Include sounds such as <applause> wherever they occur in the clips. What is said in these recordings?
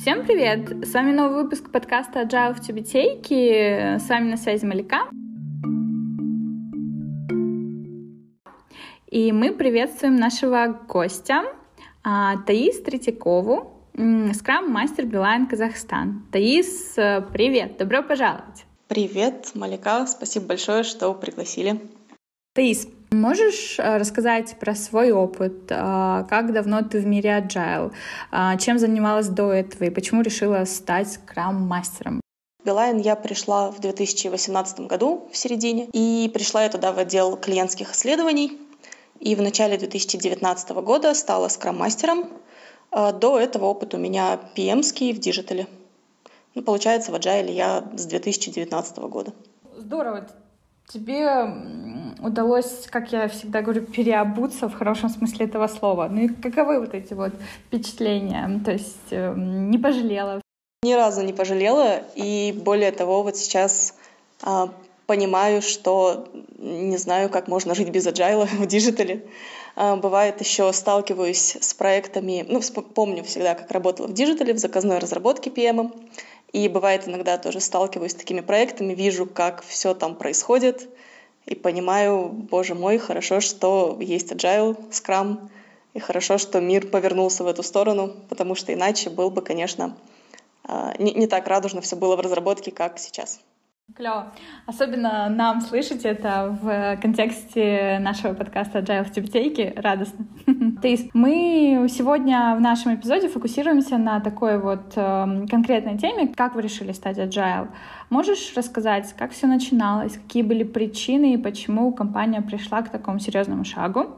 Всем привет! С вами новый выпуск подкаста Agile в Тюбетейке. С вами на связи Малика. И мы приветствуем нашего гостя а, Таис Третьякову, скрам-мастер Билайн Казахстан. Таис, э, привет! Добро пожаловать! Привет, Малика! Спасибо большое, что пригласили. Таис, можешь э, рассказать про свой опыт? Э, как давно ты в мире agile? Э, чем занималась до этого и почему решила стать scrum-мастером? В Билайн я пришла в 2018 году в середине, и пришла я туда в отдел клиентских исследований. И в начале 2019 года стала scrum-мастером. До этого опыт у меня PM -ский в digital е. Ну, получается, в Agile я с 2019 года. Здорово. Тебе удалось, как я всегда говорю, переобуться в хорошем смысле этого слова. Ну и каковы вот эти вот впечатления? То есть э, не пожалела? Ни разу не пожалела. И более того, вот сейчас э, понимаю, что не знаю, как можно жить без agile в digital е. Э, бывает еще сталкиваюсь с проектами, ну, помню всегда, как работала в digital е, в заказной разработке PM. И бывает иногда тоже сталкиваюсь с такими проектами, вижу, как все там происходит, и понимаю, боже мой, хорошо, что есть agile, Scrum, и хорошо, что мир повернулся в эту сторону, потому что иначе был бы, конечно, а, не, не так радужно все было в разработке, как сейчас. Клево. Особенно нам слышать это в контексте нашего подкаста Agile в Тюбетейке радостно. <laughs> Есть мы сегодня в нашем эпизоде фокусируемся на такой вот э, конкретной теме, как вы решили стать Agile. Можешь рассказать, как все начиналось, какие были причины и почему компания пришла к такому серьезному шагу?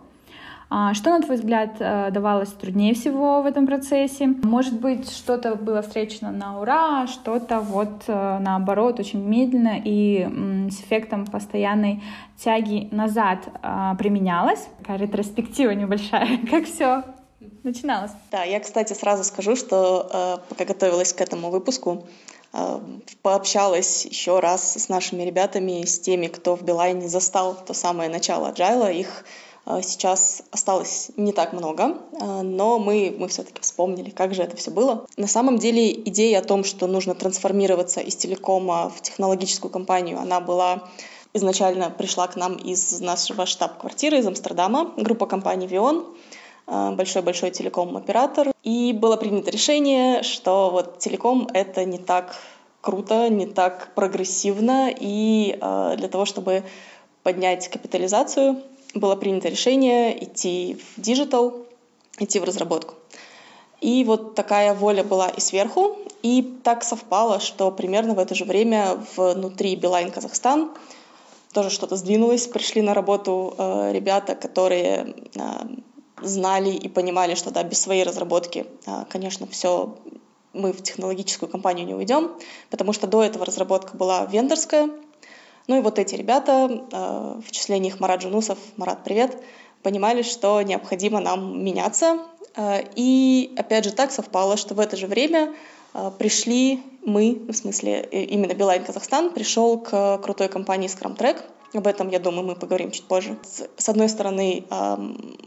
А, что, на твой взгляд, э, давалось труднее всего в этом процессе? Может быть, что-то было встречено на ура, что-то вот э, наоборот очень медленно и с эффектом постоянной тяги назад а, применялось? Такая ретроспектива небольшая. <laughs> Как все начиналось? Да, я, кстати, сразу скажу, что э, пока готовилась к этому выпуску, пообщалась еще раз с нашими ребятами, с теми, кто в Билайне застал то самое начало Agile, их сейчас осталось не так много, а, но мы, мы все-таки вспомнили, как же это все было. На самом деле идея о том, что нужно трансформироваться из телекома в технологическую компанию, она была изначально пришла к нам из нашего штаб-квартиры из Амстердама, группа компаний «Вион», а, большой-большой телеком-оператор. И было принято решение, что вот телеком — это не так круто, не так прогрессивно, и для того, чтобы поднять капитализацию, было принято решение идти в digital, идти в разработку. И вот такая воля была и сверху, и так совпало, что примерно в это же время внутри Билайн Казахстан тоже что-то сдвинулось, пришли на работу э, ребята, которые э, знали и понимали, что да, без своей разработки, э, конечно, все мы в технологическую компанию не уйдем, потому что до этого разработка была вендорская, ну и вот эти ребята, э, в числе них Марат Джунусов, Марат, привет, понимали, что необходимо нам меняться. Э, и опять же так совпало, что в это же время э, пришли мы, в смысле именно Билайн Казахстан, пришел к крутой компании Scrum Track. Об этом, я думаю, мы поговорим чуть позже. С одной стороны,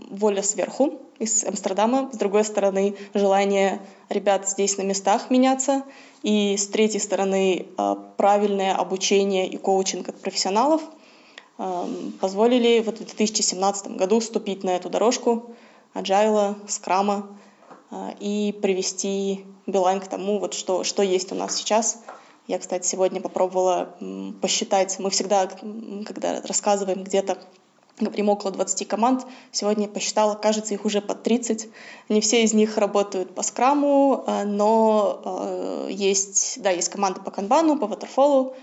воля сверху из Амстердама, с другой стороны, желание ребят здесь на местах меняться, и с третьей стороны, а, правильное обучение и коучинг от профессионалов позволили вот в 2017 году вступить на эту дорожку agile, скрама и привести Билайн к тому, вот что, что есть у нас сейчас. Я, кстати, сегодня попробовала посчитать. Мы всегда, когда рассказываем где-то говорим, около 20 команд. Сегодня посчитала, кажется, их уже под 30. Не все из них работают по скраму, э, но э, есть, да, есть команды по канбану, по ватерфолу.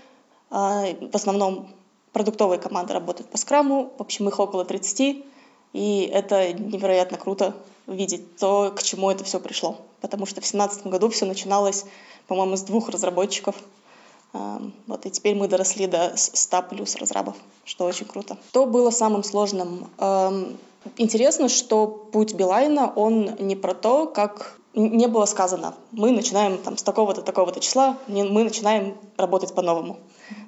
Э, в основном продуктовые команды работают по скраму. В общем, их около 30. И это невероятно круто видеть то, к чему это все пришло. Потому что в 2017 году все начиналось, по-моему, с двух разработчиков — вот, и теперь мы доросли до 100 плюс разрабов, что очень круто. Что было самым сложным? Интересно, что путь Билайна, он не про то, как не было сказано, мы начинаем там, с такого-то, такого-то числа, мы начинаем работать по-новому.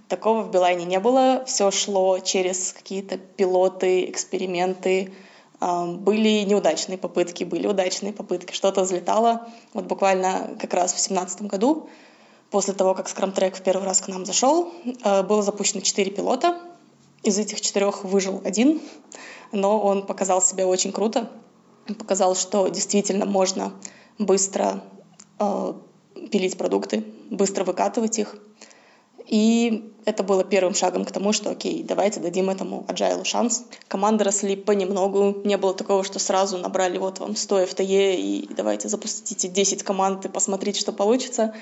Такого в Билайне не было. Все шло через какие-то пилоты, эксперименты, Были неудачные попытки, были удачные попытки, что-то взлетало. Вот буквально как раз в 2017 году, после того, как Track в первый раз к нам зашел, э, было запущено 4 пилота. Из этих четырех выжил один, но он показал себя очень круто. Он показал, что действительно можно быстро э, пилить продукты, быстро выкатывать их. И это было первым шагом к тому, что окей, давайте дадим этому agile шанс. Команды росли понемногу. Не было такого, что сразу набрали вот вам 100 FTE и давайте запустите 10 команд и посмотрите, что получится.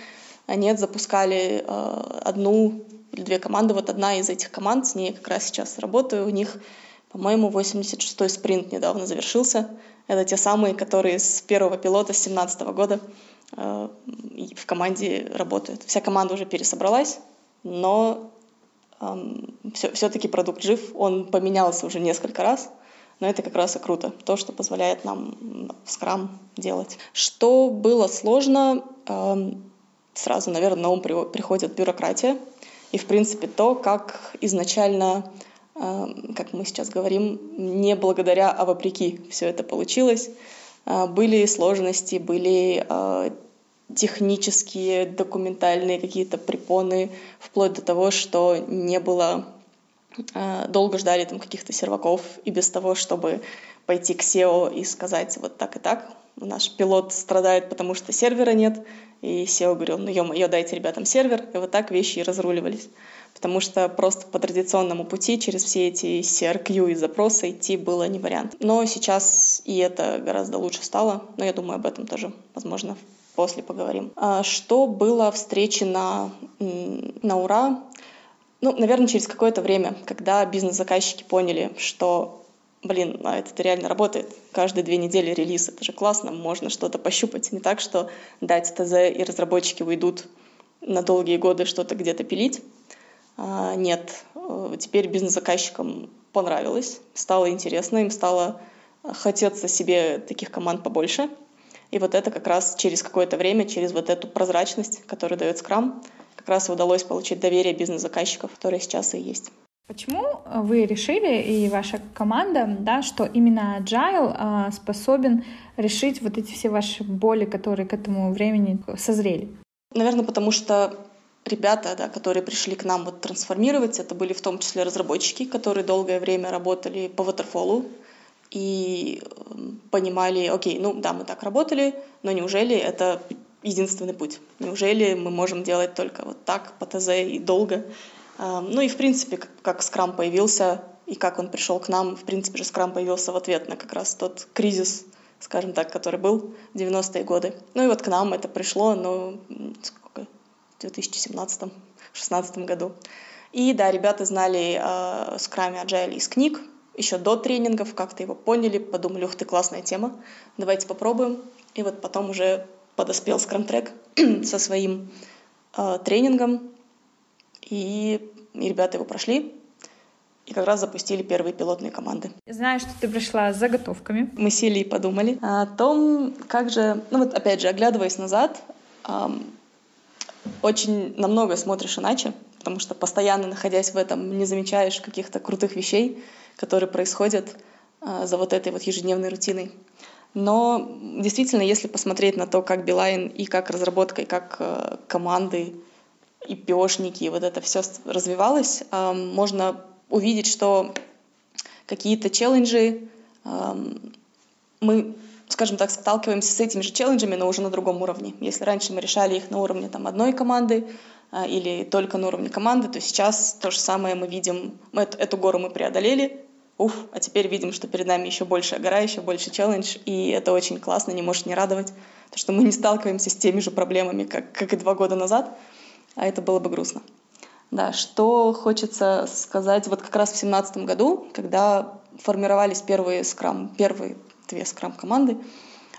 Нет, запускали э, одну или две команды. Вот одна из этих команд, с ней как раз сейчас работаю. У них, по-моему, 86-й спринт недавно завершился. Это те самые, которые с первого пилота с 2017 года э, в команде работают. Вся команда уже пересобралась, но эм, все, все-таки продукт жив, он поменялся уже несколько раз, но это как раз и круто, то, что позволяет нам Scrum делать. Что было сложно, эм, сразу, наверное, на ум приходит бюрократия, и, в принципе, то, как изначально, эм, как мы сейчас говорим, не благодаря, а вопреки все это получилось. Э, были сложности, были э, технические, документальные какие-то препоны, вплоть до того, что не было э, долго ждали там каких-то серваков, и без того, чтобы пойти к SEO и сказать вот так и так, наш пилот страдает, потому что сервера нет, и SEO говорил, ну ё-моё, дайте ребятам сервер, и вот так вещи и разруливались. Потому что просто по традиционному пути через все эти CRQ и запросы идти было не вариант. Но сейчас и это гораздо лучше стало, но я думаю, об этом тоже, возможно, после поговорим. А что было встречено на ура? Ну, наверное, через какое-то время, когда бизнес-заказчики поняли, что блин, а это реально работает. Каждые две недели релиз, это же классно, можно что-то пощупать. Не так, что дать ТЗ и разработчики уйдут на долгие годы что-то где-то пилить. А, нет, э, теперь бизнес-заказчикам понравилось, стало интересно, им стало хотеться себе таких команд побольше — и вот это как раз через какое-то время, через вот эту прозрачность, которую дает Scrum, как раз и удалось получить доверие бизнес-заказчиков, которые сейчас и есть. Почему вы решили и ваша команда, да, что именно Agile а, способен решить вот эти все ваши боли, которые к этому времени созрели? Наверное, потому что ребята, да, которые пришли к нам вот трансформировать, это были в том числе разработчики, которые долгое время работали по waterfall, и эм, понимали, окей, ну да, мы так работали, но неужели это единственный путь? Неужели мы можем делать только вот так, по ТЗ и долго? Эм, ну и, в принципе, как Scrum появился и как он пришел к нам, в принципе же Scrum появился в ответ на как раз тот кризис, скажем так, который был в 90-е годы. Ну и вот к нам это пришло, ну, сколько, в 2017-2016 году. И да, ребята знали о Scrum Agile из книг, еще до тренингов, как-то его поняли, подумали, ух ты, классная тема, давайте попробуем. И вот потом уже подоспел Track <clears throat> со своим э, тренингом, и, и ребята его прошли, и как раз запустили первые пилотные команды. Знаю, что ты пришла с заготовками. Мы сели и подумали о том, как же, ну вот опять же, оглядываясь назад, эм, очень на многое смотришь иначе, потому что постоянно находясь в этом не замечаешь каких-то крутых вещей, которые происходят а, за вот этой вот ежедневной рутиной. Но действительно, если посмотреть на то, как Билайн и как разработка, и как а, команды, и пешники, и вот это все развивалось, а, можно увидеть, что какие-то челленджи мы, скажем так, сталкиваемся с этими же челленджами, но уже на другом уровне. Если раньше мы решали их на уровне там, одной команды, или только на уровне команды, то сейчас то же самое мы видим, мы эту, эту гору мы преодолели, уф, а теперь видим, что перед нами еще большая гора, еще больше челлендж, и это очень классно, не может не радовать, то что мы не сталкиваемся с теми же проблемами, как, как и два года назад, а это было бы грустно. Да, что хочется сказать, вот как раз в семнадцатом году, когда формировались первые скрам, первые две скрам-команды,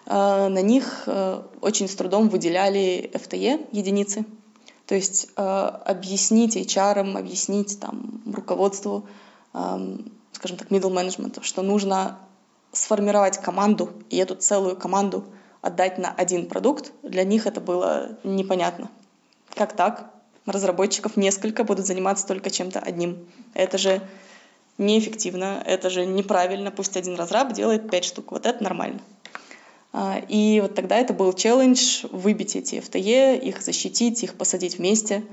э, на них э, очень с трудом выделяли FTE единицы, то есть э, объяснить HR, объяснить там, руководству, скажем так, middle management, что нужно сформировать команду и эту целую команду отдать на один продукт, для них это было непонятно. Как так? Разработчиков несколько будут заниматься только чем-то одним. Это же неэффективно, это же неправильно, пусть один разраб делает пять штук, вот это нормально. А, и вот тогда это был челлендж выбить эти FTE, их защитить, их посадить вместе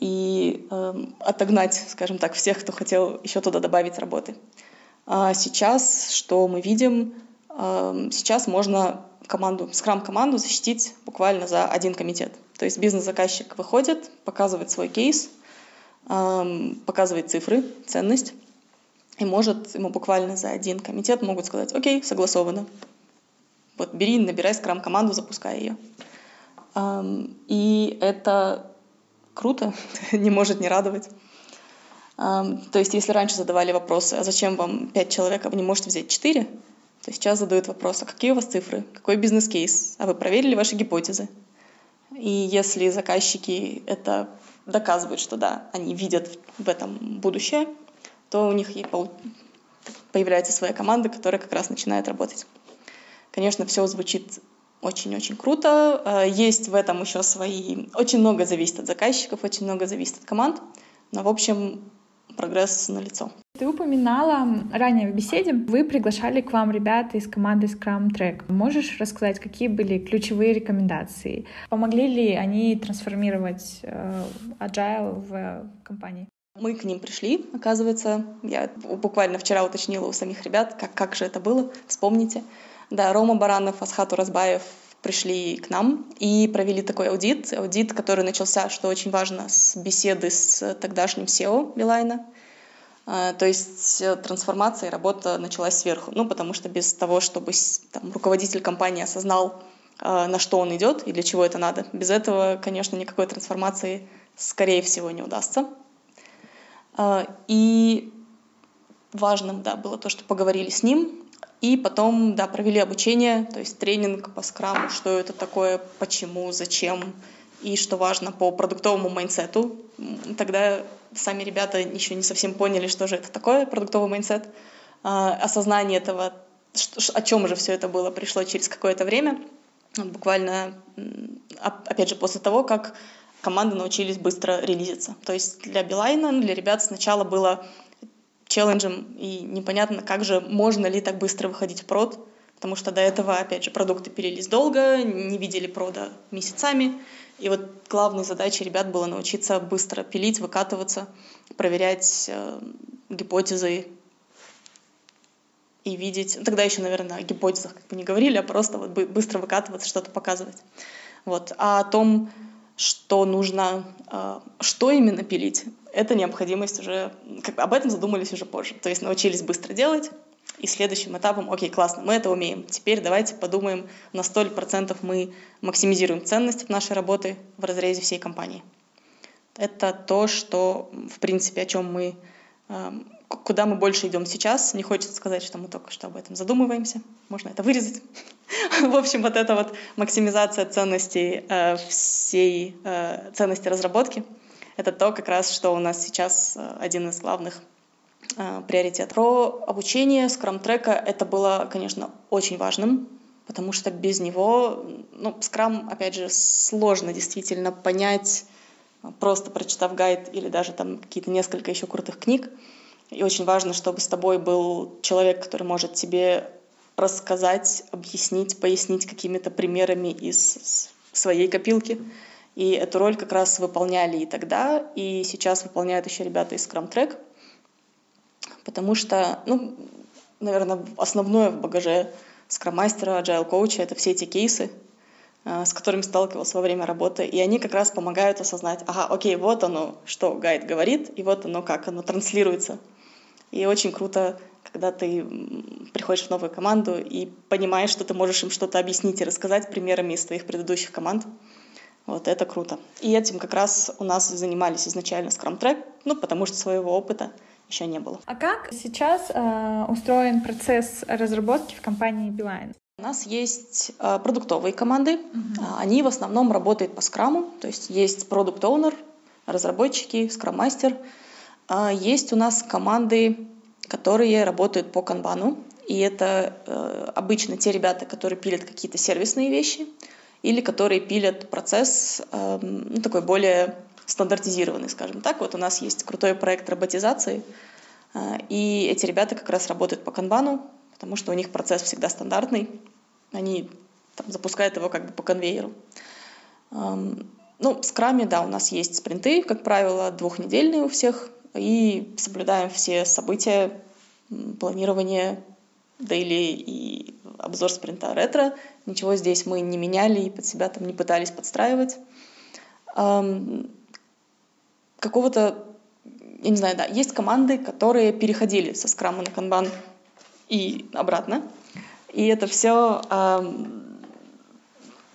и э, отогнать, скажем так, всех, кто хотел еще туда добавить работы. А сейчас, что мы видим, сейчас можно команду, скрам-команду защитить буквально за один комитет. То есть бизнес-заказчик выходит, показывает свой кейс, э, показывает цифры, ценность, и может ему буквально за один комитет могут сказать, окей, согласовано. Вот бери, набирай скрам-команду, запускай ее. И это круто, <laughs> не может не радовать. То есть если раньше задавали вопросы, а зачем вам пять человек, а вы не можете взять четыре, то сейчас задают вопрос, а какие у вас цифры, какой бизнес-кейс, а вы проверили ваши гипотезы? И если заказчики это доказывают, что да, они видят в этом будущее, то у них и появляется своя команда, которая как раз начинает работать. Конечно, все звучит очень-очень круто. Э, есть в этом еще свои... Очень много зависит от заказчиков, очень много зависит от команд. Но, в общем, прогресс налицо. Ты упоминала ранее в беседе, вы приглашали к вам ребят из команды Scrum Track. Можешь рассказать, какие были ключевые рекомендации? Помогли ли они трансформировать э, Agile в компании? Мы к ним пришли, оказывается. Я буквально вчера уточнила у самих ребят, как, как же это было, вспомните. Да, Рома Баранов, Асхат Уразбаев пришли к нам и провели такой аудит. Аудит, который начался, что очень важно, с беседы с тогдашним SEO Билайна. А, то есть э, трансформация и работа началась сверху. Ну, потому что без того, чтобы там, руководитель компании осознал, а, на что он идет и для чего это надо, без этого, конечно, никакой трансформации, скорее всего, не удастся. А, и важным да, было то, что поговорили с ним, и потом да, провели обучение, то есть тренинг по скраму, что это такое, почему, зачем, и что важно по продуктовому майнсету. Тогда сами ребята еще не совсем поняли, что же это такое, продуктовый майнсет. А, осознание этого, о чем же все это было, пришло через какое-то время. Буквально, опять же, после того, как команды научились быстро релизиться. То есть для Билайна, для ребят сначала было челленджем, и непонятно, как же, можно ли так быстро выходить в прод, потому что до этого, опять же, продукты пилились долго, не видели прода месяцами, и вот главной задачей ребят было научиться быстро пилить, выкатываться, проверять э, гипотезы и видеть. Тогда еще, наверное, о гипотезах как бы не говорили, а просто вот быстро выкатываться, что-то показывать. Вот. А о том, что нужно, а, что именно пилить, это необходимость уже, как, об этом задумались уже позже. То есть научились быстро делать, и следующим этапом, окей, классно, мы это умеем. Теперь давайте подумаем, на столь процентов мы максимизируем ценность нашей работы в разрезе всей компании. Это то, что, в принципе, о чем мы куда мы больше идем сейчас. Не хочется сказать, что мы только что об этом задумываемся. Можно это вырезать. <laughs> В общем, вот эта вот максимизация ценностей э, всей э, ценности разработки, это то как раз, что у нас сейчас э, один из главных приоритетов. Про обучение скрам-трека это было, конечно, очень важным, потому что без него, ну, скрам, опять же, сложно действительно понять, просто прочитав гайд или даже там какие-то несколько еще крутых книг. И очень важно, чтобы с тобой был человек, который может тебе рассказать, объяснить, пояснить какими-то примерами из своей копилки. И эту роль как раз выполняли и тогда, и сейчас выполняют еще ребята из Scrum Track. Потому что, ну, наверное, основное в багаже скроммастера, agile коуча это все эти кейсы, э, с которыми сталкивался во время работы. И они как раз помогают осознать, ага, окей, вот оно, что гайд говорит, и вот оно, как оно транслируется и очень круто, когда ты приходишь в новую команду и понимаешь, что ты можешь им что-то объяснить и рассказать примерами из твоих предыдущих команд. Вот это круто. И этим как раз у нас занимались изначально Scrum Track, ну, потому что своего опыта еще не было. А как сейчас э, устроен процесс разработки в компании Beeline? У нас есть э, продуктовые команды. Uh-huh. Они в основном работают по скраму, то есть есть продукт оунер разработчики, скрам-мастер, а есть у нас команды, которые работают по канбану, и это э, обычно те ребята, которые пилят какие-то сервисные вещи или которые пилят процесс э, ну, такой более стандартизированный, скажем так. Вот у нас есть крутой проект роботизации, И эти ребята как раз работают по канбану, потому что у них процесс всегда стандартный. Они там, запускают его как бы по конвейеру. Ну, в скраме, да, у нас есть спринты, как правило, двухнедельные у всех, и соблюдаем все события, планирование дейли и обзор спринта ретро. Ничего здесь мы не меняли и под себя там не пытались подстраивать. Какого-то, я не знаю, да, есть команды, которые переходили со скрама на канбан и обратно. И это все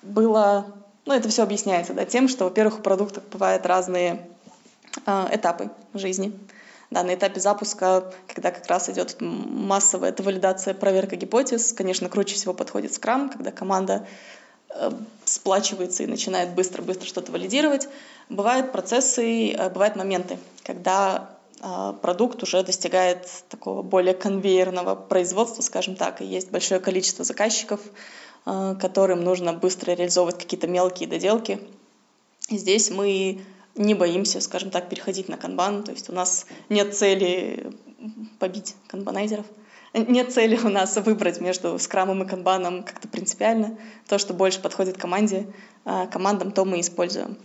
было ну, это все объясняется да, тем, что, во-первых, у продуктов бывают разные э, этапы жизни. Да, на этапе запуска, когда как раз идет массовая валидация, проверка гипотез, конечно, круче всего подходит Scrum, когда команда э, сплачивается и начинает быстро-быстро что-то валидировать. Бывают процессы, э, бывают моменты, когда э, продукт уже достигает такого более конвейерного производства, скажем так, и есть большое количество заказчиков, которым нужно быстро реализовывать какие-то мелкие доделки. Здесь мы не боимся, скажем так, переходить на канбан, то есть у нас нет цели побить канбанайзеров, нет цели у нас выбрать между скрамом и канбаном как-то принципиально. То, что больше подходит команде, э, командам, то мы используем.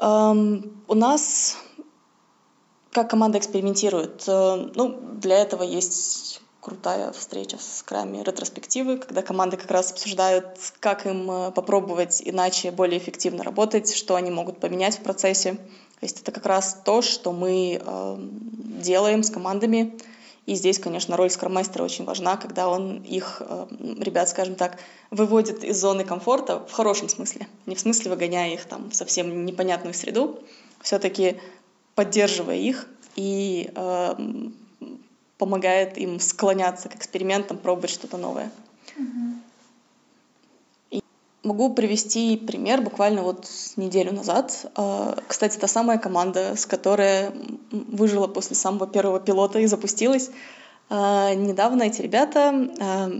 Эм, у нас как команда экспериментирует? Э, ну, для этого есть крутая встреча с крами ретроспективы, когда команды как раз обсуждают, как им э, попробовать иначе, более эффективно работать, что они могут поменять в процессе. То есть это как раз то, что мы э, делаем с командами. И здесь, конечно, роль скроммастера очень важна, когда он их, э, ребят, скажем так, выводит из зоны комфорта в хорошем смысле. Не в смысле выгоняя их там в совсем непонятную среду, все-таки поддерживая их и э, помогает им склоняться к экспериментам, пробовать что-то новое. И могу привести пример буквально вот неделю назад. А, кстати, та самая команда, с которой выжила после самого первого пилота и запустилась. А, недавно эти ребята а,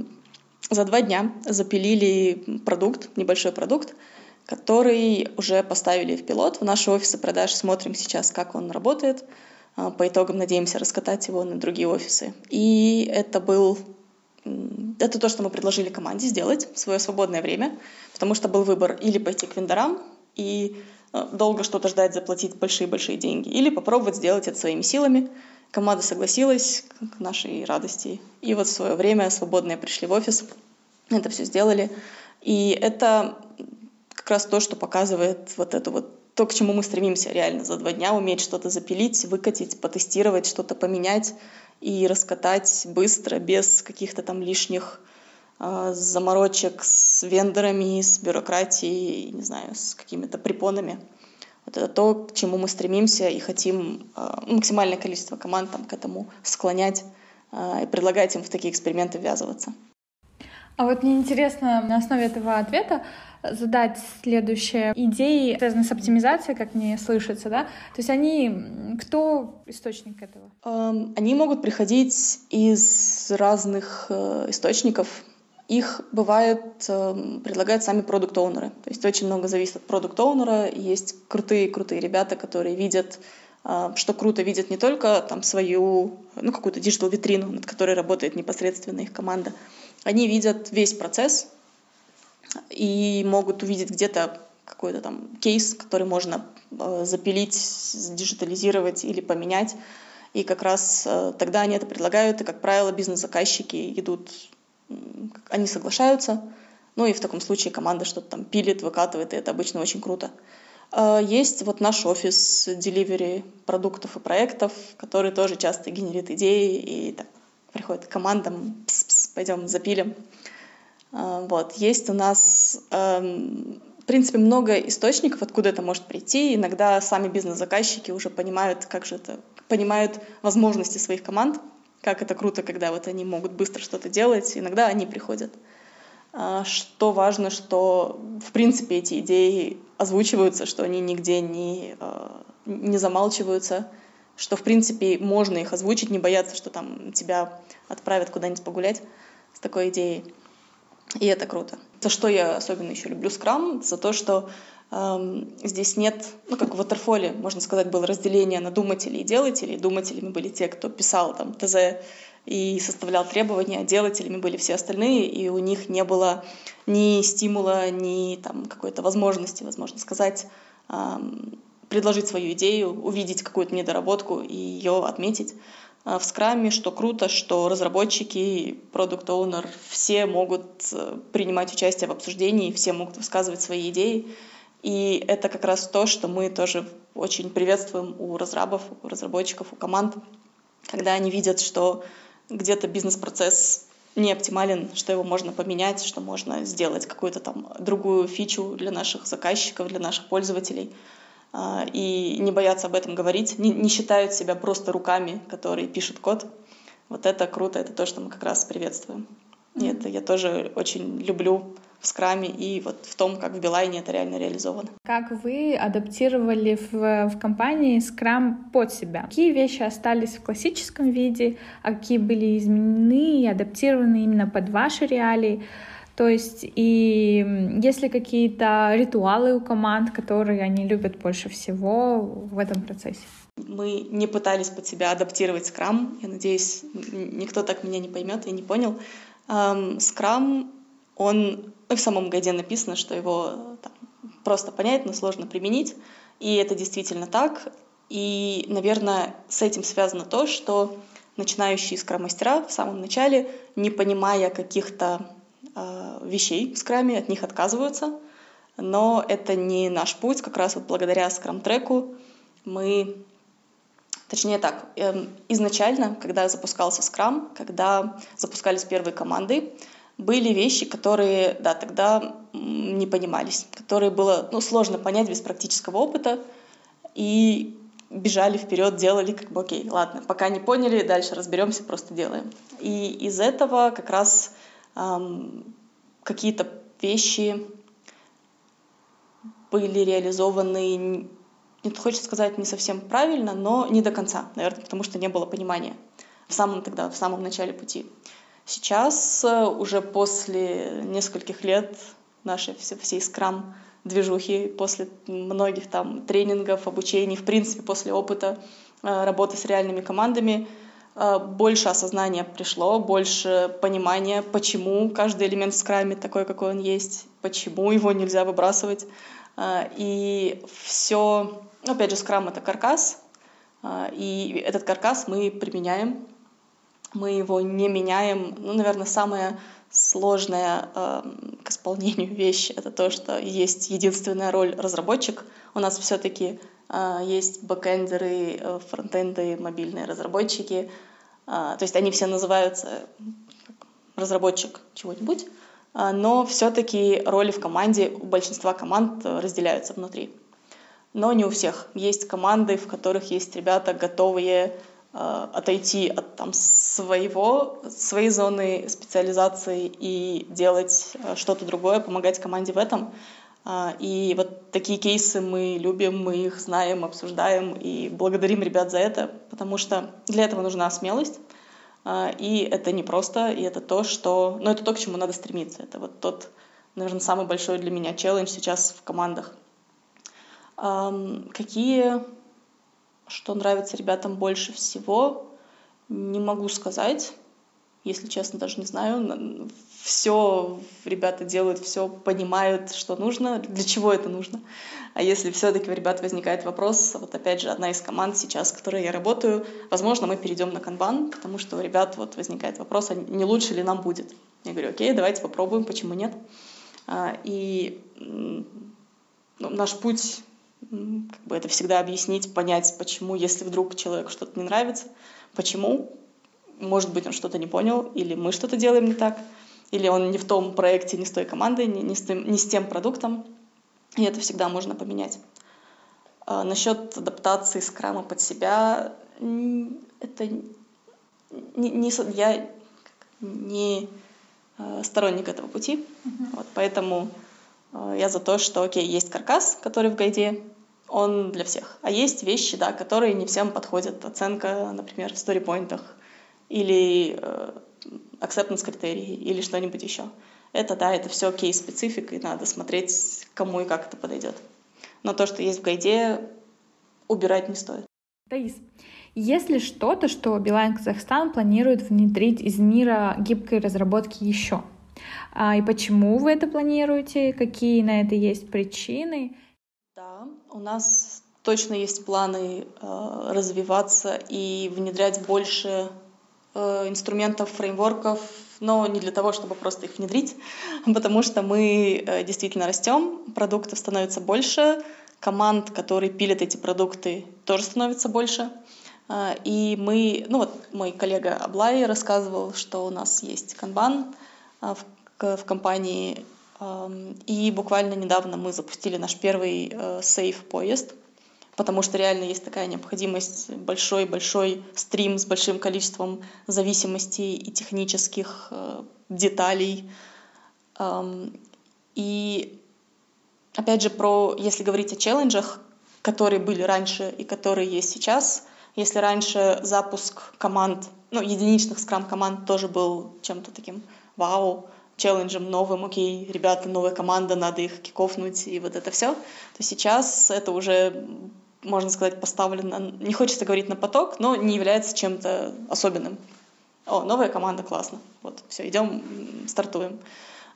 за два дня запилили продукт, небольшой продукт, который уже поставили в пилот. В наши офисы продаж смотрим сейчас, как он работает. А, по итогам надеемся раскатать его на другие офисы. И это был это то, что мы предложили команде сделать в свое свободное время, потому что был выбор или пойти к вендорам и а, долго что-то ждать, заплатить большие-большие деньги, или попробовать сделать это своими силами. Команда согласилась к нашей радости. И вот в свое время свободные пришли в офис, это все сделали. И это как раз то, что показывает вот эту вот то, к чему мы стремимся реально за два дня, уметь что-то запилить, выкатить, потестировать, что-то поменять и раскатать быстро, без каких-то там лишних э, заморочек с вендорами, с бюрократией, не знаю, с какими-то препонами. Вот это то, к чему мы стремимся и хотим э, максимальное количество команд там, к этому склонять э, и предлагать им в такие эксперименты ввязываться. А вот мне интересно на основе этого ответа, задать следующие идеи, связанные с оптимизацией, как мне слышится, да? То есть они, кто источник этого? Эм, они могут приходить из разных э, источников. Их бывает, эм, предлагают сами продукт-оунеры. То есть очень много зависит от продукт-оунера. Есть крутые-крутые ребята, которые видят э, что круто, видят не только там свою, ну, какую-то диджитал-витрину, над которой работает непосредственно их команда. Они видят весь процесс, и могут увидеть где-то какой-то там кейс, который можно э, запилить, диджитализировать или поменять. И как раз э, тогда они это предлагают, и, как правило, бизнес-заказчики идут, они соглашаются. Ну и в таком случае команда что-то там пилит, выкатывает, и это обычно очень круто. Э, есть вот наш офис delivery продуктов и проектов, который тоже часто генерит идеи и так приходит к командам, пойдем запилим. А, вот. Есть у нас, эм, в принципе, много источников, откуда это может прийти. Иногда сами бизнес-заказчики уже понимают, как же это, понимают возможности своих команд, как это круто, когда вот они могут быстро что-то делать. Иногда они приходят. А, что важно, что, в принципе, эти идеи озвучиваются, что они нигде не, э, не замалчиваются, что, в принципе, можно их озвучить, не бояться, что там тебя отправят куда-нибудь погулять с такой идеей. И это круто. За что я особенно еще люблю Scrum? За то, что Здесь нет, ну как в Waterfall, можно сказать, было разделение на думателей и делателей. Думателями были те, кто писал там ТЗ и составлял требования, а делателями были все остальные, и у них не было ни стимула, ни там какой-то возможности, возможно сказать, предложить свою идею, увидеть какую-то недоработку и ее отметить. А в скраме, что круто, что разработчики, продукт оунер все могут э, принимать участие в обсуждении, все могут высказывать свои идеи. И это как раз то, что мы тоже очень приветствуем у разрабов, у разработчиков, у команд, когда они видят, что где-то бизнес-процесс не оптимален, что его можно поменять, что можно сделать какую-то там другую фичу для наших заказчиков, для наших пользователей. А, и не боятся об этом говорить, не, не считают себя просто руками, которые пишут код. Вот это круто, это то, что мы как раз приветствуем. И это я тоже очень люблю в скраме и вот в том, как в Билайне это реально реализовано. Как вы адаптировали в, в компании скрам под себя? Какие вещи остались в классическом виде, а какие были изменены и адаптированы именно под ваши реалии? То есть, и есть ли какие-то ритуалы у команд, которые они любят больше всего в этом процессе? Мы не пытались под себя адаптировать скрам. Я надеюсь, никто так меня не поймет и не понял. Скрам, он ну, в самом гайде написано, что его там, просто понять, но сложно применить. И это действительно так. И, наверное, с этим связано то, что начинающие скрам-мастера в самом начале, не понимая каких-то вещей в скраме, от них отказываются. Но это не наш путь. Как раз вот благодаря скрам-треку мы... Точнее так, эм, изначально, когда запускался скрам, когда запускались первые команды, были вещи, которые, да, тогда не понимались, которые было ну, сложно понять без практического опыта, и бежали вперед, делали как бы, окей, ладно, пока не поняли, дальше разберемся, просто делаем. И из этого как раз какие-то вещи были реализованы, нет, хочется сказать, не совсем правильно, но не до конца, наверное, потому что не было понимания в самом тогда, в самом начале пути. Сейчас, э, уже после нескольких лет нашей всей скрам движухи, после многих там тренингов, обучений, в принципе, после опыта э, работы с реальными командами, больше осознания пришло, больше понимания, почему каждый элемент в скраме такой, какой он есть, почему его нельзя выбрасывать. Э, и все, опять же, скрам — это каркас, э, и этот каркас мы применяем, мы его не меняем. Ну, наверное, самая сложная э, к исполнению <laughs> вещь — это то, что есть единственная роль разработчик. У нас все-таки а, есть бэкэндеры, э, фронтенды, мобильные разработчики. А, то есть они все называются разработчик чего-нибудь, а, но все-таки роли в команде у большинства команд разделяются внутри. Но не у всех. Есть команды, в которых есть ребята, готовые отойти от там, своего, своей зоны специализации и делать что-то другое, помогать команде в этом. А, и вот такие кейсы мы любим, мы их знаем, обсуждаем и благодарим ребят за это, потому что для этого нужна смелость. А, и это не просто, и это то, что... Ну, это то, к чему надо стремиться. Это вот тот, наверное, самый большой для меня челлендж сейчас в командах. Какие, что нравится ребятам больше всего, не могу сказать если честно, даже не знаю. Все ребята делают, все понимают, что нужно, для чего это нужно. А если все-таки у ребят возникает вопрос, вот опять же, одна из команд сейчас, с которой я работаю, возможно, мы перейдем на канбан, потому что у ребят вот возникает вопрос, а не лучше ли нам будет. Я говорю, окей, давайте попробуем, почему нет. А, и ну, наш путь как бы это всегда объяснить, понять, почему, если вдруг человеку что-то не нравится, почему, может быть, он что-то не понял, или мы что-то делаем не так, или он не в том проекте, не с той командой, не, не, с, тем, не с тем продуктом, и это всегда можно поменять. А насчет адаптации скрама под себя, это не, не, я не э, сторонник этого пути, uh-huh. вот, поэтому э, я за то, что, окей, есть каркас, который в гайде, он для всех. А есть вещи, да, которые не всем подходят. Оценка, например, в сторипоинтах или э, acceptance критерии, или что-нибудь еще. Это да, это все кейс-специфика, и надо смотреть, кому и как это подойдет. но то, что есть в гайде, убирать не стоит. Таис, есть ли что-то, что Билайн Казахстан планирует внедрить из мира гибкой разработки еще? А, и почему вы это планируете? Какие на это есть причины? Да, у нас точно есть планы э, развиваться и внедрять больше инструментов, фреймворков, но не для того, чтобы просто их внедрить, <laughs> потому что мы э, действительно растем, продуктов становится больше, команд, которые пилят эти продукты, тоже становится больше. Э, и мы, ну вот мой коллега Аблай рассказывал, что у нас есть канбан э, в, в компании, эм, и буквально недавно мы запустили наш первый сейф-поезд, потому что реально есть такая необходимость большой-большой стрим с большим количеством зависимостей и технических э, деталей. Эм, и опять же, про, если говорить о челленджах, которые были раньше и которые есть сейчас, если раньше запуск команд, ну, единичных скрам-команд тоже был чем-то таким вау, челленджем новым, окей, ребята, новая команда, надо их кикофнуть и вот это все, то сейчас это уже можно сказать, поставлена, не хочется говорить на поток, но не является чем-то особенным. О, новая команда, классно. Вот, все, идем, стартуем.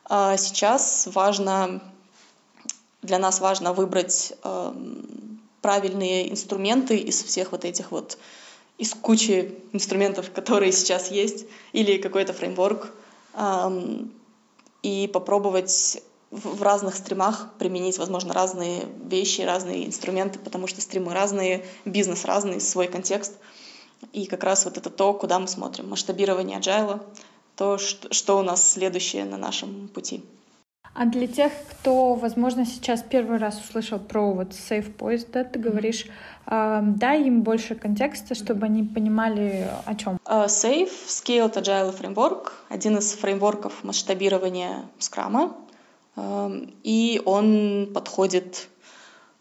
А сейчас важно, для нас важно выбрать э, правильные инструменты из всех вот этих вот, из кучи инструментов, которые сейчас есть, или какой-то фреймворк, э, и попробовать в разных стримах применить, возможно, разные вещи, разные инструменты, потому что стримы разные, бизнес разный, свой контекст. И как раз вот это то, куда мы смотрим. Масштабирование agile, то, что у нас следующее на нашем пути. А для тех, кто, возможно, сейчас первый раз услышал про вот Safe Poist, да, ты говоришь, э, дай им больше контекста, чтобы они понимали, о чем. Uh, Safe, Scaled Agile Framework, один из фреймворков масштабирования скрама. Эм, и он подходит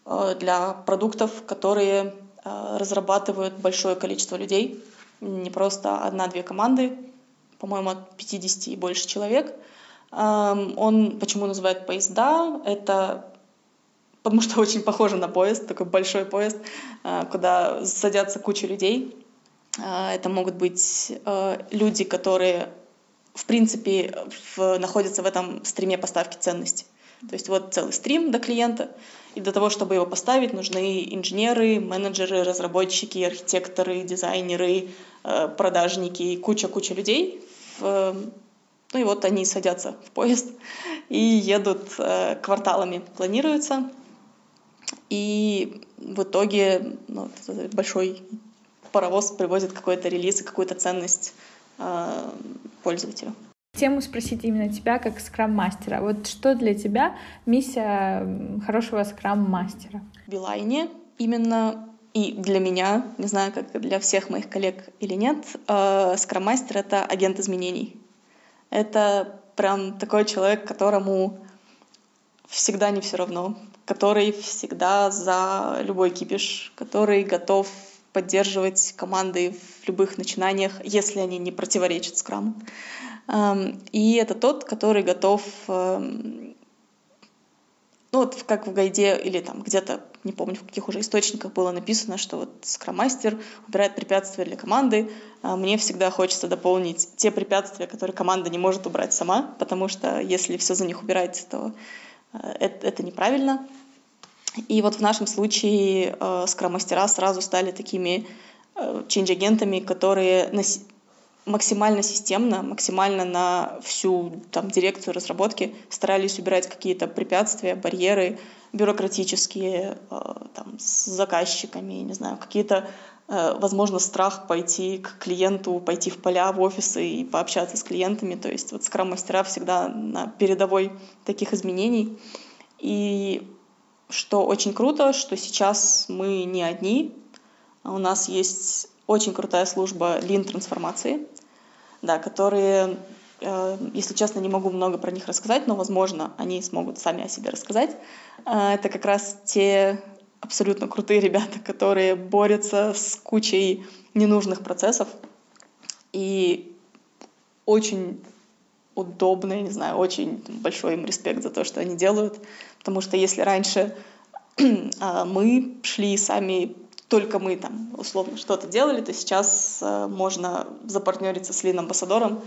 э, для продуктов, которые э, разрабатывают большое количество людей, не просто одна-две команды, по-моему, от 50 и больше человек. Эм, он почему называют поезда? Это потому что очень похоже на поезд, такой большой поезд, э, куда садятся куча людей. Это могут быть люди, которые в принципе, в, находится в этом стриме поставки ценности. То есть вот целый стрим до клиента, и для того, чтобы его поставить, нужны инженеры, менеджеры, разработчики, архитекторы, дизайнеры, э, продажники, куча-куча людей. Ну и вот они садятся в поезд и едут э, кварталами, планируются. И в итоге ну, большой паровоз привозит какой-то релиз и какую-то ценность Э, пользователю. Тему спросить именно тебя как скрам-мастера. Вот что для тебя миссия хорошего скрам-мастера? В Билайне именно и для меня, не знаю, как для всех моих коллег или нет, э, скрам-мастер — это агент изменений. Это прям такой человек, которому всегда не все равно, который всегда за любой кипиш, который готов поддерживать команды в любых начинаниях, если они не противоречат скраму. Эм, и это тот, который готов, эм, ну вот как в гайде или там где-то, не помню, в каких уже источниках было написано, что вот скромастер убирает препятствия для команды. А мне всегда хочется дополнить те препятствия, которые команда не может убрать сама, потому что если все за них убирать, то э, это, это неправильно. И вот в нашем случае э, скрам-мастера сразу стали такими э, change-агентами, которые максимально системно, максимально на всю там, дирекцию разработки старались убирать какие-то препятствия, барьеры бюрократические э, там, с заказчиками, не знаю, какие-то, э, возможно, страх пойти к клиенту, пойти в поля, в офисы и пообщаться с клиентами. То есть вот скрам-мастера всегда на передовой таких изменений. И что очень круто, что сейчас мы не одни. У нас есть очень крутая служба Lean-трансформации, да, которые, э, если честно, не могу много про них рассказать, но, возможно, они смогут сами о себе рассказать. Э, это как раз те абсолютно крутые ребята, которые борются с кучей ненужных процессов и очень удобно, не знаю, очень большой им респект за то, что они делают, потому что если раньше <clears throat> а мы шли сами, только мы там условно что-то делали, то сейчас э, можно запартнериться с лин-амбассадором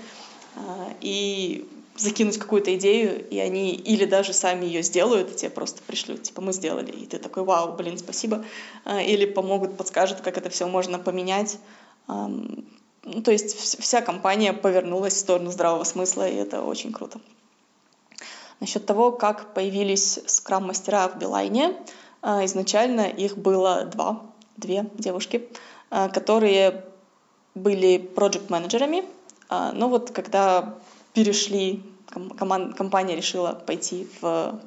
э, и закинуть какую-то идею, и они или даже сами ее сделают, и тебе просто пришлют, типа, мы сделали, и ты такой, вау, блин, спасибо, или помогут, подскажут, как это все можно поменять. Ну, то есть вся компания повернулась в сторону здравого смысла, и это очень круто. Насчет того, как появились скрам-мастера в Билайне, а, изначально их было два, две девушки, а, которые были проект-менеджерами, а, но вот когда перешли, компания решила пойти в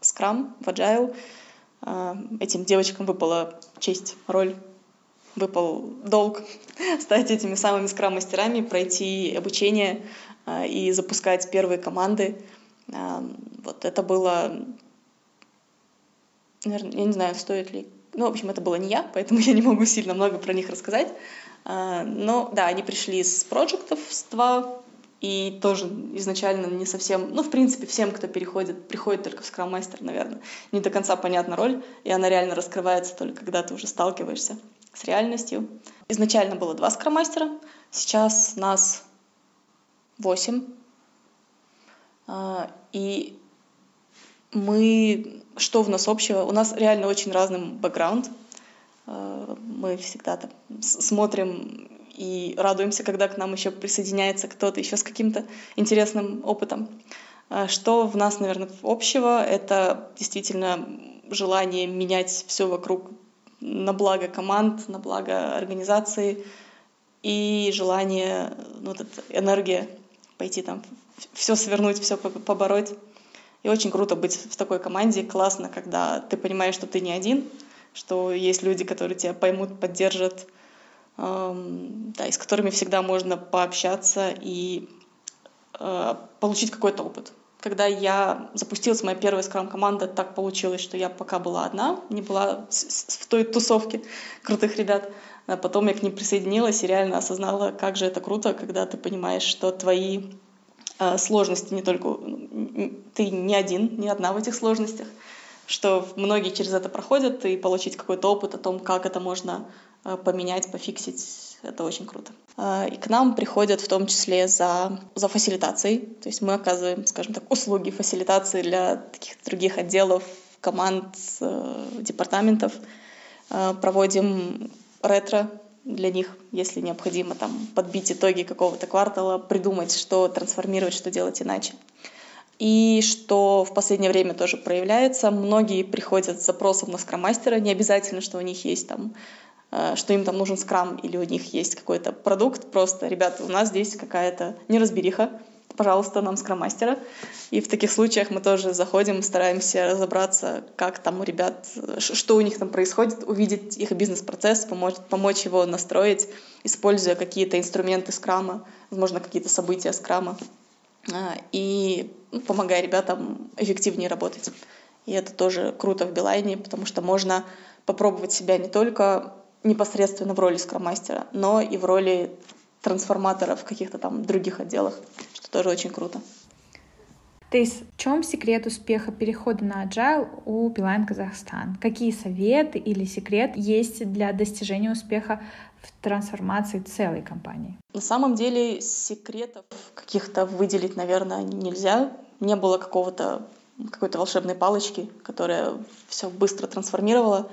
Scrum, в Agile, этим девочкам выпала честь, роль, выпал долг <laughs> стать этими самыми скрам-мастерами, пройти обучение и запускать первые команды. Вот это было наверное, я не знаю, стоит ли... Ну, в общем, это было не я, <laughs> поэтому я не могу сильно много про них рассказать. А, но да, они пришли с проектовства, и тоже изначально не совсем, ну, в принципе, всем, кто переходит, приходит только в Master, наверное, не до конца понятна роль, и она реально раскрывается только когда ты уже сталкиваешься с реальностью. Изначально было два Master, сейчас нас восемь, а, и мы что в нас общего? У нас реально очень разный бэкграунд. Э, мы всегда там смотрим и радуемся, когда к нам еще присоединяется кто-то еще с каким-то интересным опытом. Э, что в нас, наверное, общего? Это действительно желание менять все вокруг на благо команд, на благо организации и желание, ну, вот эта энергия пойти там все свернуть, все побороть. И очень круто быть в такой команде. Классно, когда ты понимаешь, что ты не один, что есть люди, которые тебя поймут, поддержат, эм, да, и с которыми всегда можно пообщаться и э, получить какой-то опыт. Когда я запустилась, моя первая скрам-команда, так получилось, что я пока была одна, не была в той тусовке крутых ребят. А потом я к ним присоединилась и реально осознала, как же это круто, когда ты понимаешь, что твои а, сложности не только... Ты не один, не одна в этих сложностях, что многие через это проходят, и получить какой-то опыт о том, как это можно а, поменять, пофиксить, это очень круто. А, и к нам приходят в том числе за, за фасилитацией, то есть мы оказываем, скажем так, услуги фасилитации для таких других отделов, команд, э, департаментов, проводим ретро для них, если необходимо там подбить итоги какого-то квартала, придумать, что трансформировать, что делать иначе. И что в последнее время тоже проявляется, многие приходят с запросом на скрам-мастера, не обязательно, что у них есть там что им там нужен скрам или у них есть какой-то продукт, просто, ребята, у нас здесь какая-то неразбериха, пожалуйста, нам скрам-мастера. И в таких случаях мы тоже заходим, стараемся разобраться, как там у ребят, что у них там происходит, увидеть их бизнес-процесс, помочь, помочь его настроить, используя какие-то инструменты скрама, возможно, какие-то события скрама, а, и ну, помогая ребятам эффективнее работать. И это тоже круто в Билайне, потому что можно попробовать себя не только непосредственно в роли скрам-мастера, но и в роли трансформатора в каких-то там других отделах, что тоже очень круто. То есть в чем секрет успеха перехода на Agile у Билайн Казахстан? Какие советы или секрет есть для достижения успеха в трансформации целой компании? На самом деле секретов каких-то выделить, наверное, нельзя. Не было какого-то какой-то волшебной палочки, которая все быстро трансформировала.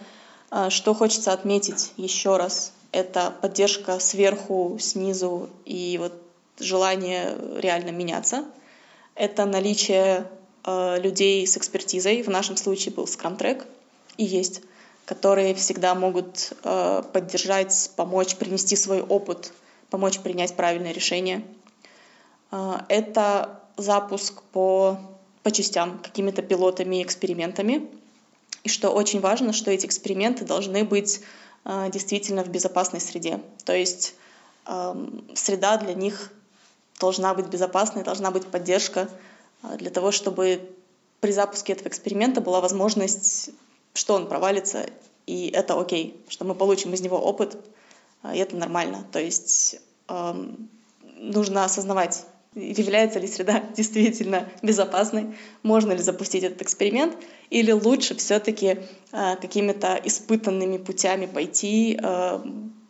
А, что хочется отметить еще раз, это поддержка сверху, снизу и вот желание реально меняться. Это наличие э, людей с экспертизой. В нашем случае был Track и есть, которые всегда могут э, поддержать, помочь, принести свой опыт, помочь принять правильное решение. Это запуск по, по частям, какими-то пилотами экспериментами. И что очень важно, что эти эксперименты должны быть а, действительно в безопасной среде. То есть среда для них должна быть безопасной, должна быть поддержка а, для того, чтобы при запуске этого эксперимента была возможность, что он провалится, и это окей, что мы получим из него опыт, а, и это нормально. То есть нужно осознавать является ли среда <laughs> действительно безопасной, можно ли запустить этот эксперимент, или лучше все-таки э, какими-то испытанными путями пойти, э,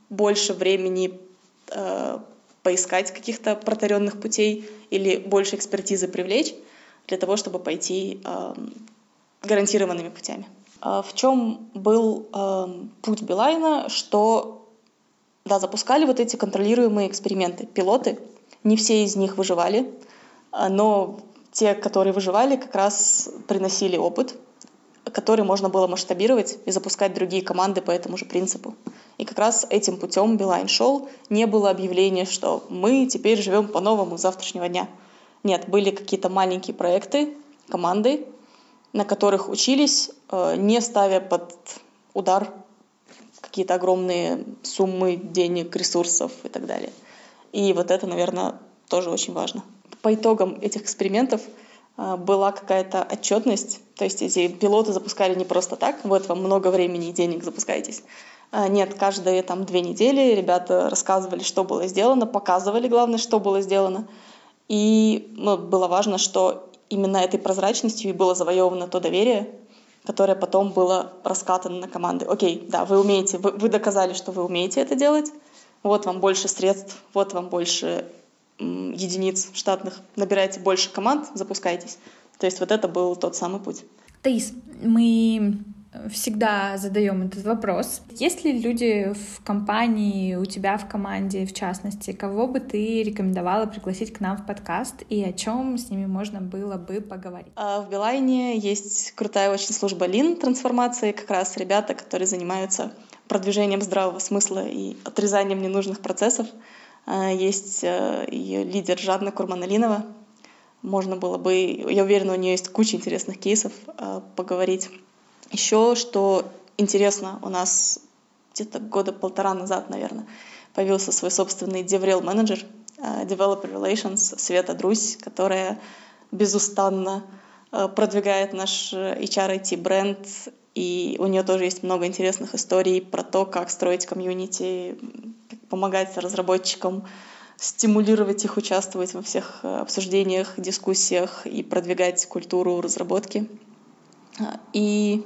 больше времени э, поискать каких-то протаренных путей или больше экспертизы привлечь для того, чтобы пойти э, гарантированными путями. Э, в чем был э, путь Билайна, что да, запускали вот эти контролируемые эксперименты, пилоты. Не все из них выживали, э, но те, которые выживали, как раз приносили опыт, который можно было масштабировать и запускать другие команды по этому же принципу. И как раз этим путем Билайн шел. Не было объявления, что мы теперь живем по-новому с завтрашнего дня. Нет, были какие-то маленькие проекты, команды, на которых учились, э, не ставя под удар какие-то огромные суммы денег, ресурсов и так далее. И вот это, наверное, тоже очень важно. По итогам этих экспериментов э, была какая-то отчетность, то есть эти пилоты запускали не просто так, вот вам много времени и денег, запускайтесь. А, нет, каждые там две недели ребята рассказывали, что было сделано, показывали, главное, что было сделано. И ну, было важно, что именно этой прозрачностью и было завоевано то доверие, которое потом было раскатано на команды. Окей, да, вы умеете, вы, вы доказали, что вы умеете это делать, вот вам больше средств, вот вам больше единиц штатных, набирайте больше команд, запускайтесь. То есть вот это был тот самый путь. Таис, мы всегда задаем этот вопрос. Есть ли люди в компании, у тебя в команде, в частности, кого бы ты рекомендовала пригласить к нам в подкаст и о чем с ними можно было бы поговорить? А, в Билайне есть крутая очень служба Лин трансформации, как раз ребята, которые занимаются продвижением здравого смысла и отрезанием ненужных процессов. А, есть э, ее лидер Жанна Курманалинова. Можно было бы, я уверена, у нее есть куча интересных кейсов а, поговорить еще что интересно, у нас где-то года полтора назад, наверное, появился свой собственный DevRel менеджер, э, Developer Relations Света Друзь, которая безустанно э, продвигает наш HR IT бренд, и у нее тоже есть много интересных историй про то, как строить комьюнити, помогать разработчикам, стимулировать их участвовать во всех э, обсуждениях, дискуссиях и продвигать культуру разработки. И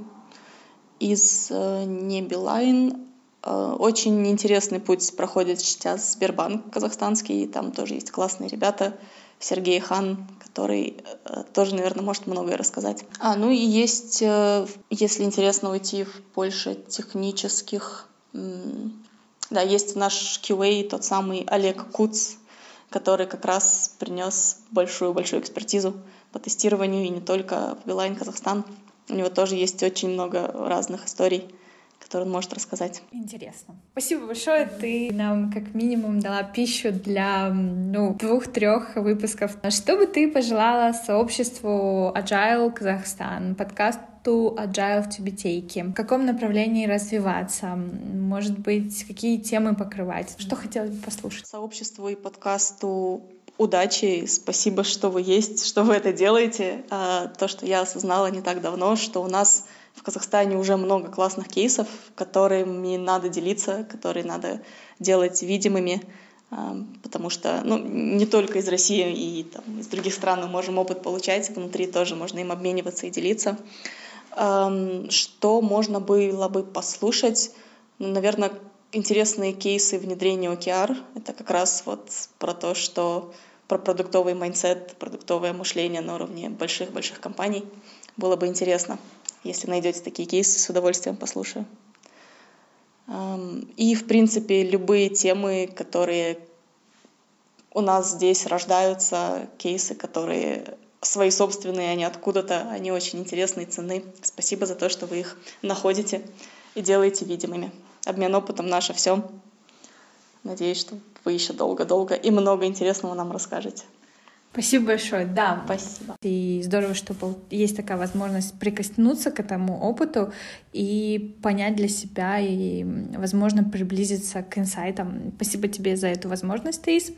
из э, Небилайн э, очень интересный путь проходит сейчас Сбербанк казахстанский. Там тоже есть классные ребята. Сергей Хан, который э, тоже, наверное, может многое рассказать. А, ну и есть, если интересно уйти в больше технических... Да, есть наш QA, тот самый Олег Куц, который как раз принес большую-большую экспертизу по тестированию и не только в Билайн Казахстан. У него тоже есть очень много разных историй, которые он может рассказать. Интересно. Спасибо большое. Ты нам как минимум дала пищу для ну, двух-трех выпусков. Что бы ты пожелала сообществу Agile Казахстан, подкасту Agile в Тюбетейке? В каком направлении развиваться? Может быть, какие темы покрывать? Что хотелось бы послушать? Сообществу и подкасту удачи, спасибо, что вы есть, что вы это делаете. А, то, что я осознала не так давно, что у нас в Казахстане уже много классных кейсов, которыми надо делиться, которые надо делать видимыми, а, потому что ну, не только из России и там, из других стран мы можем опыт получать, внутри тоже можно им обмениваться и делиться. Что можно было бы послушать? Ну, наверное, интересные кейсы внедрения OKR. Это как раз вот про то, что про продуктовый mindset, продуктовое мышление на уровне больших-больших компаний. Было бы интересно. Если найдете такие кейсы, с удовольствием послушаю. И, в принципе, любые темы, которые у нас здесь рождаются, кейсы, которые свои собственные, они откуда-то, они очень интересные, ценны. Спасибо за то, что вы их находите и делаете видимыми. Обмен опытом наше все. Надеюсь, что вы еще долго-долго и много интересного нам расскажете. Спасибо большое. Да, спасибо. И здорово, что есть такая возможность прикоснуться к этому опыту и понять для себя и, возможно, приблизиться к инсайтам. Спасибо тебе за эту возможность, Таис.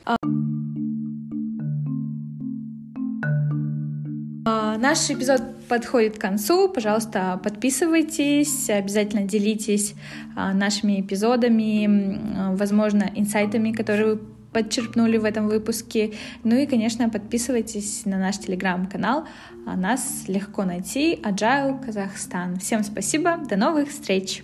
Наш эпизод подходит к концу. Пожалуйста, подписывайтесь, обязательно делитесь а, нашими эпизодами, возможно, инсайтами, которые вы подчерпнули в этом выпуске. Ну и, конечно, подписывайтесь на наш телеграм-канал. Нас легко найти. Agile Казахстан. Всем спасибо. До новых встреч!